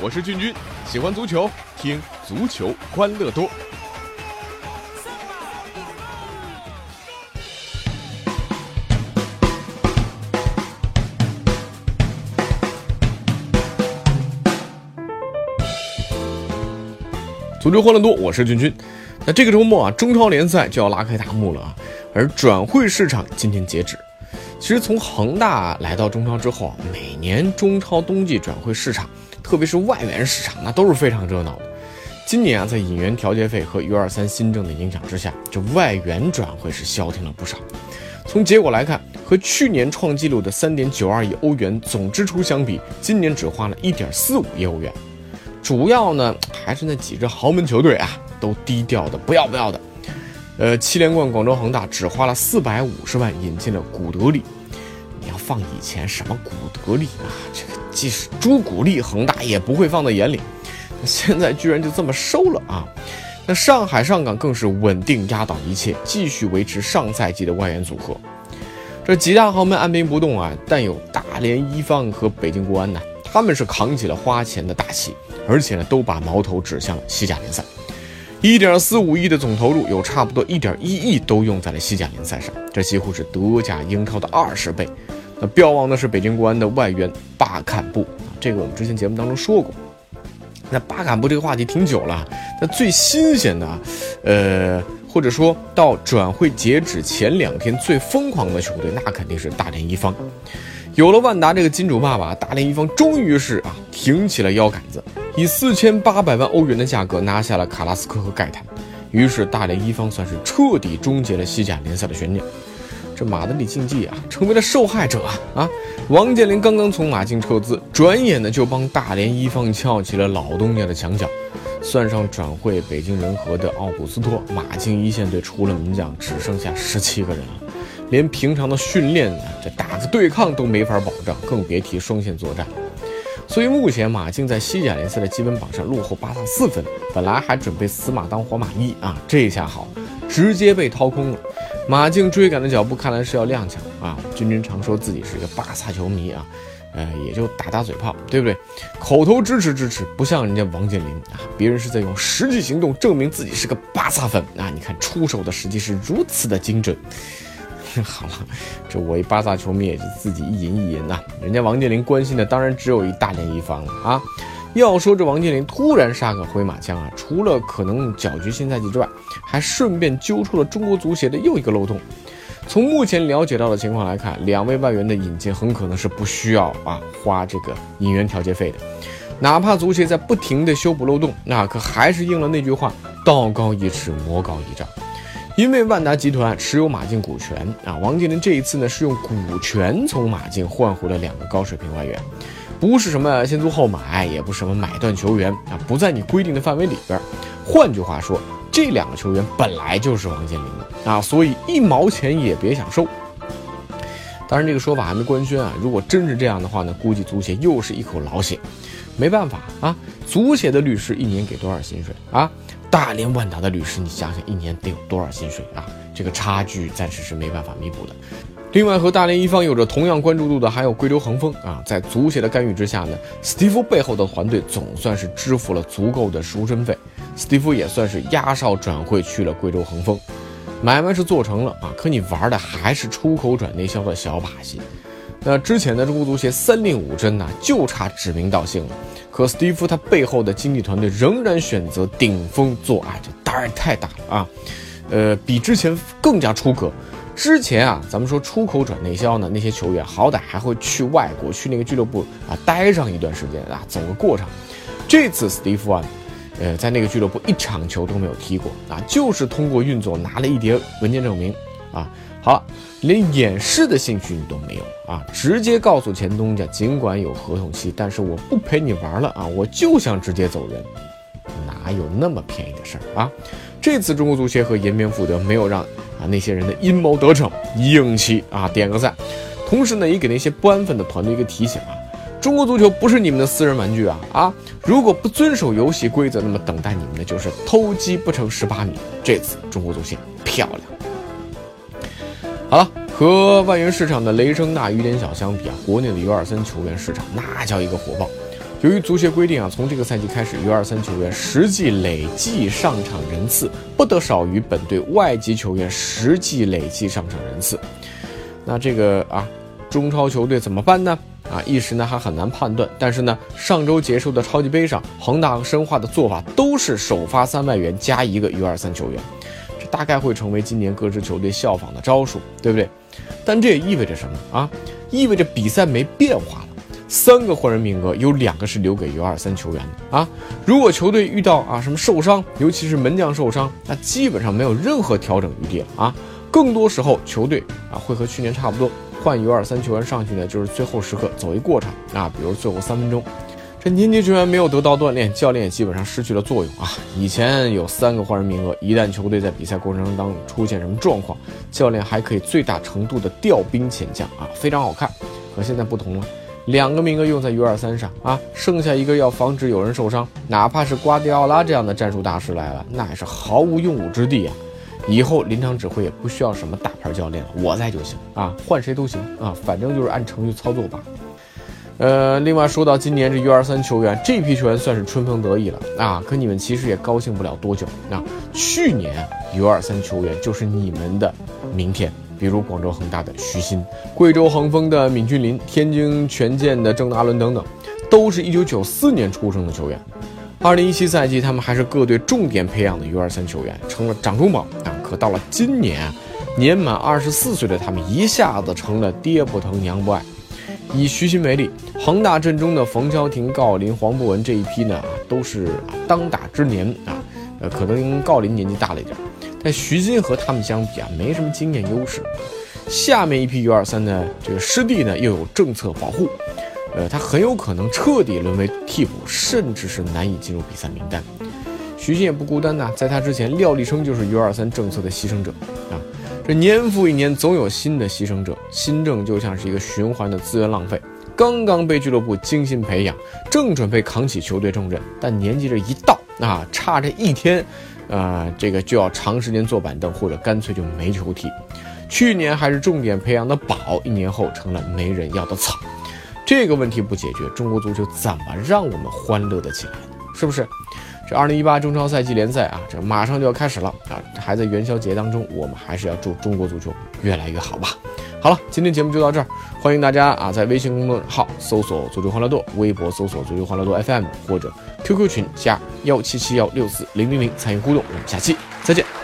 我是俊君，喜欢足球，听足球欢乐多。足球欢乐多，我是俊君。那这个周末啊，中超联赛就要拉开大幕了啊，而转会市场今天截止。其实从恒大来到中超之后啊，每年中超冬季转会市场，特别是外援市场，那都是非常热闹的。今年啊，在引援调节费和 U23 新政的影响之下，这外援转会是消停了不少。从结果来看，和去年创纪录的3.92亿欧元总支出相比，今年只花了一点四五亿欧元。主要呢还是那几支豪门球队啊，都低调的不要不要的。呃，七连冠广州恒大只花了四百五十万引进了古德里。你要放以前什么古德里啊，这个即使朱古力恒大也不会放在眼里。现在居然就这么收了啊！那上海上港更是稳定压倒一切，继续维持上赛季的外援组合。这几大豪门按兵不动啊，但有大连一方和北京国安呢，他们是扛起了花钱的大旗。而且呢，都把矛头指向了西甲联赛，一点四五亿的总投入，有差不多一点一亿都用在了西甲联赛上，这几乎是德甲、英超的二十倍。那标王呢是北京国安的外援巴坎布，这个我们之前节目当中说过。那巴坎布这个话题挺久了，那最新鲜的，呃，或者说到转会截止前两天最疯狂的球队，那肯定是大连一方。有了万达这个金主爸爸，大连一方终于是啊挺起了腰杆子。以四千八百万欧元的价格拿下了卡拉斯科和盖坦，于是大连一方算是彻底终结了西甲联赛的悬念。这马德里竞技啊，成为了受害者啊！王健林刚刚从马竞撤资，转眼呢就帮大连一方撬起了老东家的墙角。算上转会北京人和的奥古斯托，马竞一线队除了门将，只剩下十七个人了，连平常的训练呢，这打个对抗都没法保障，更别提双线作战。所以目前马竞在西甲联赛的积分榜上落后巴萨四分，本来还准备死马当活马医啊，这下好，直接被掏空了。马竞追赶的脚步看来是要踉跄啊。君君常说自己是一个巴萨球迷啊，呃，也就打打嘴炮，对不对？口头支持支持，不像人家王健林啊，别人是在用实际行动证明自己是个巴萨粉啊。你看出手的时机是如此的精准。好了，这我一巴萨球迷也就自己一吟一吟呐。人家王健林关心的当然只有一大连一方了啊。要说这王健林突然杀个回马枪啊，除了可能搅局新赛季之外，还顺便揪出了中国足协的又一个漏洞。从目前了解到的情况来看，两位外援的引进很可能是不需要啊花这个引援调节费的。哪怕足协在不停的修补漏洞，那可还是应了那句话：道高一尺，魔高一丈。因为万达集团持有马竞股权啊，王健林这一次呢是用股权从马竞换回了两个高水平外援，不是什么先租后买，也不是什么买断球员啊，不在你规定的范围里边。换句话说，这两个球员本来就是王健林的啊，所以一毛钱也别想收。当然，这个说法还没官宣啊，如果真是这样的话呢，估计足协又是一口老血。没办法啊，足协的律师一年给多少薪水啊？大连万达的律师，你想想一年得有多少薪水啊？这个差距暂时是没办法弥补的。另外，和大连一方有着同样关注度的还有贵州恒丰啊。在足协的干预之下呢，斯蒂夫背后的团队总算是支付了足够的赎身费，斯蒂夫也算是压哨转会去了贵州恒丰，买卖是做成了啊。可你玩的还是出口转内销的小把戏。那之前的中国足协三令五申呢，就差指名道姓了。可斯蒂夫他背后的经纪团队仍然选择顶风作案，这胆儿太大了啊！呃，比之前更加出格。之前啊，咱们说出口转内销呢，那些球员好歹还会去外国去那个俱乐部啊待上一段时间啊，走个过场。这次斯蒂夫啊，呃，在那个俱乐部一场球都没有踢过啊，就是通过运作拿了一叠文件证明啊。好了，连演示的兴趣你都没有啊！直接告诉前东家，尽管有合同期，但是我不陪你玩了啊！我就想直接走人，哪有那么便宜的事儿啊？这次中国足协和颜面负德没有让啊那些人的阴谋得逞，硬气啊点个赞。同时呢，也给那些不安分的团队一个提醒啊：中国足球不是你们的私人玩具啊！啊，如果不遵守游戏规则，那么等待你们的就是偷鸡不成蚀把米。这次中国足协漂亮。好了，和外援市场的雷声大雨点小相比啊，国内的尤尔森球员市场那叫一个火爆。由于足协规定啊，从这个赛季开始，U23 球员实际累计上场人次不得少于本队外籍球员实际累计上场人次。那这个啊，中超球队怎么办呢？啊，一时呢还很难判断。但是呢，上周结束的超级杯上，恒大和申花的做法都是首发三外援加一个 U23 球员，这大概会成为今年各支球队效仿的招数，对不对？但这也意味着什么啊？意味着比赛没变化了。三个换人名额有两个是留给 U23 球员的啊。如果球队遇到啊什么受伤，尤其是门将受伤，那基本上没有任何调整余地了啊。更多时候，球队啊会和去年差不多。换 U23 球员上去呢，就是最后时刻走一过场啊，比如最后三分钟，这年轻球员没有得到锻炼，教练也基本上失去了作用啊。以前有三个换人名额，一旦球队在比赛过程当中出现什么状况，教练还可以最大程度的调兵遣将啊，非常好看。可现在不同了，两个名额用在 U23 上啊，剩下一个要防止有人受伤，哪怕是瓜迪奥拉这样的战术大师来了，那也是毫无用武之地啊。以后临场指挥也不需要什么大牌教练了，我在就行啊，换谁都行啊，反正就是按程序操作吧。呃，另外说到今年这 U23 球员，这批球员算是春风得意了啊，可你们其实也高兴不了多久啊。去年 U23 球员就是你们的明天，比如广州恒大的徐新、贵州恒丰的闵俊林、天津权健的郑达伦等等，都是一九九四年出生的球员。二零一七赛季，他们还是各队重点培养的 U23 球员，成了掌中宝啊！可到了今年，年满二十四岁的他们一下子成了爹不疼娘不爱。以徐新为例，恒大阵中的冯潇霆、郜林、黄博文这一批呢，都是当打之年啊。呃，可能郜林年纪大了一点，但徐新和他们相比啊，没什么经验优势。下面一批 U23 的，这个师弟呢又有政策保护。呃，他很有可能彻底沦为替补，甚至是难以进入比赛名单。徐新也不孤单呐，在他之前，廖立生就是 U23 政策的牺牲者啊。这年复一年，总有新的牺牲者。新政就像是一个循环的资源浪费，刚刚被俱乐部精心培养，正准备扛起球队重任，但年纪这一到啊，差这一天，啊，这个就要长时间坐板凳，或者干脆就没球踢。去年还是重点培养的宝，一年后成了没人要的草。这个问题不解决，中国足球怎么让我们欢乐的起来？是不是？这二零一八中超赛季联赛啊，这马上就要开始了啊，还在元宵节当中，我们还是要祝中国足球越来越好吧。好了，今天节目就到这儿，欢迎大家啊，在微信公众号搜索“足球欢乐多”，微博搜索“足球欢乐多 FM” 或者 QQ 群加幺七七幺六四零零零参与互动。我们下期再见。